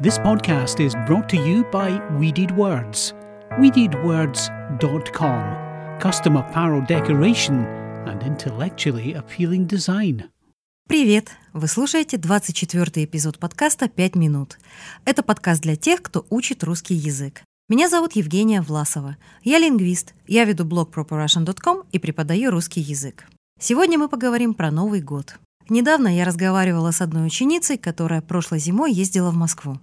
This podcast is brought to you by Weeded Words. WeededWords.com. Custom apparel decoration and intellectually appealing design. Привет! Вы слушаете 24 эпизод подкаста «5 минут». Это подкаст для тех, кто учит русский язык. Меня зовут Евгения Власова. Я лингвист. Я веду блог properrussian.com и преподаю русский язык. Сегодня мы поговорим про Новый год. Недавно я разговаривала с одной ученицей, которая прошлой зимой ездила в Москву.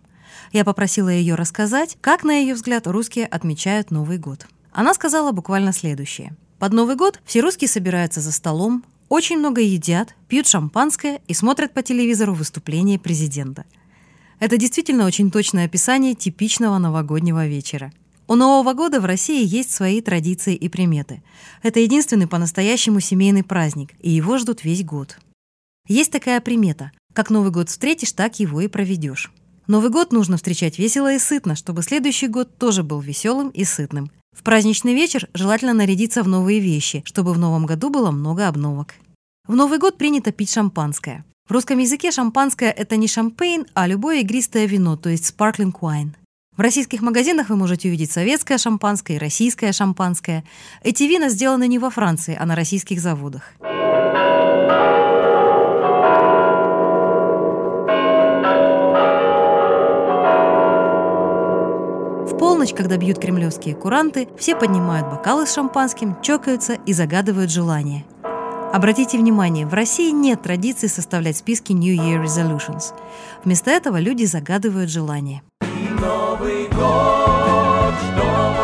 Я попросила ее рассказать, как, на ее взгляд, русские отмечают Новый год. Она сказала буквально следующее. Под Новый год все русские собираются за столом, очень много едят, пьют шампанское и смотрят по телевизору выступление президента. Это действительно очень точное описание типичного новогоднего вечера. У Нового года в России есть свои традиции и приметы. Это единственный по-настоящему семейный праздник, и его ждут весь год. Есть такая примета. Как Новый год встретишь, так его и проведешь. Новый год нужно встречать весело и сытно, чтобы следующий год тоже был веселым и сытным. В праздничный вечер желательно нарядиться в новые вещи, чтобы в новом году было много обновок. В Новый год принято пить шампанское. В русском языке шампанское – это не шампейн, а любое игристое вино, то есть sparkling wine. В российских магазинах вы можете увидеть советское шампанское и российское шампанское. Эти вина сделаны не во Франции, а на российских заводах. Полночь, когда бьют кремлевские куранты, все поднимают бокалы с шампанским, чокаются и загадывают желания. Обратите внимание, в России нет традиции составлять списки New Year Resolutions. Вместо этого люди загадывают желания. Новый год, что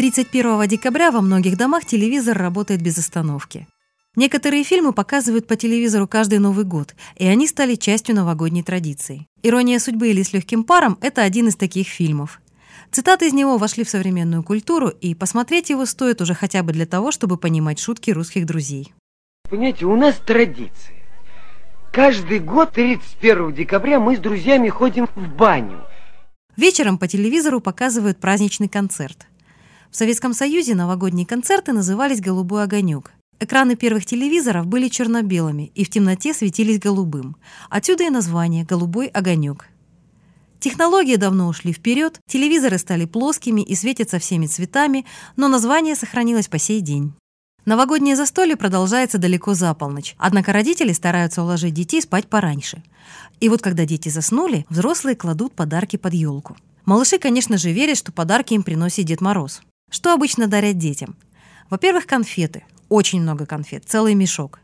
31 декабря во многих домах телевизор работает без остановки. Некоторые фильмы показывают по телевизору каждый Новый год, и они стали частью новогодней традиции. «Ирония судьбы» или «С легким паром» — это один из таких фильмов. Цитаты из него вошли в современную культуру, и посмотреть его стоит уже хотя бы для того, чтобы понимать шутки русских друзей. Понимаете, у нас традиция. Каждый год 31 декабря мы с друзьями ходим в баню. Вечером по телевизору показывают праздничный концерт. В Советском Союзе новогодние концерты назывались «Голубой огонек». Экраны первых телевизоров были черно-белыми и в темноте светились голубым. Отсюда и название «Голубой огонек». Технологии давно ушли вперед, телевизоры стали плоскими и светятся всеми цветами, но название сохранилось по сей день. Новогоднее застолье продолжается далеко за полночь, однако родители стараются уложить детей спать пораньше. И вот когда дети заснули, взрослые кладут подарки под елку. Малыши, конечно же, верят, что подарки им приносит Дед Мороз. Что обычно дарят детям? Во-первых, конфеты. Очень много конфет, целый мешок.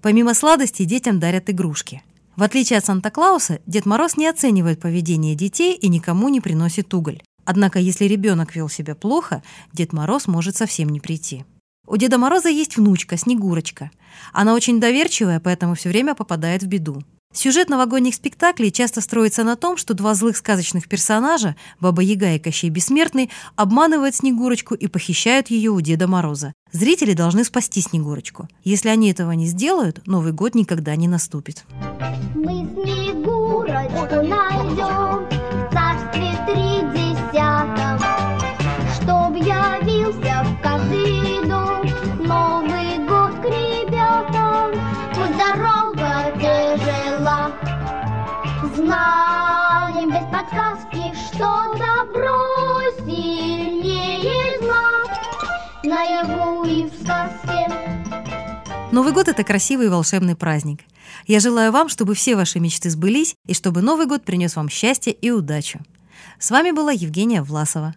Помимо сладостей детям дарят игрушки. В отличие от Санта-Клауса, Дед Мороз не оценивает поведение детей и никому не приносит уголь. Однако, если ребенок вел себя плохо, Дед Мороз может совсем не прийти. У Деда Мороза есть внучка, Снегурочка. Она очень доверчивая, поэтому все время попадает в беду. Сюжет новогодних спектаклей часто строится на том, что два злых сказочных персонажа, Баба Яга и Кощей Бессмертный, обманывают Снегурочку и похищают ее у Деда Мороза. Зрители должны спасти Снегурочку. Если они этого не сделают, Новый год никогда не наступит. Мы Снегурочку найдем знаем без подсказки, что добро сильнее зла. Наяву и в сказке Новый год – это красивый и волшебный праздник. Я желаю вам, чтобы все ваши мечты сбылись и чтобы Новый год принес вам счастье и удачу. С вами была Евгения Власова.